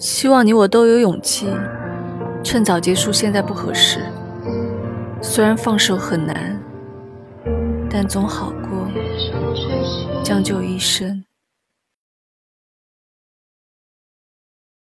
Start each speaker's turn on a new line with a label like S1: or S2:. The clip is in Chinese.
S1: 希望你我都有勇气趁早结束现在不合适。虽然放手很难但总好过将就一生。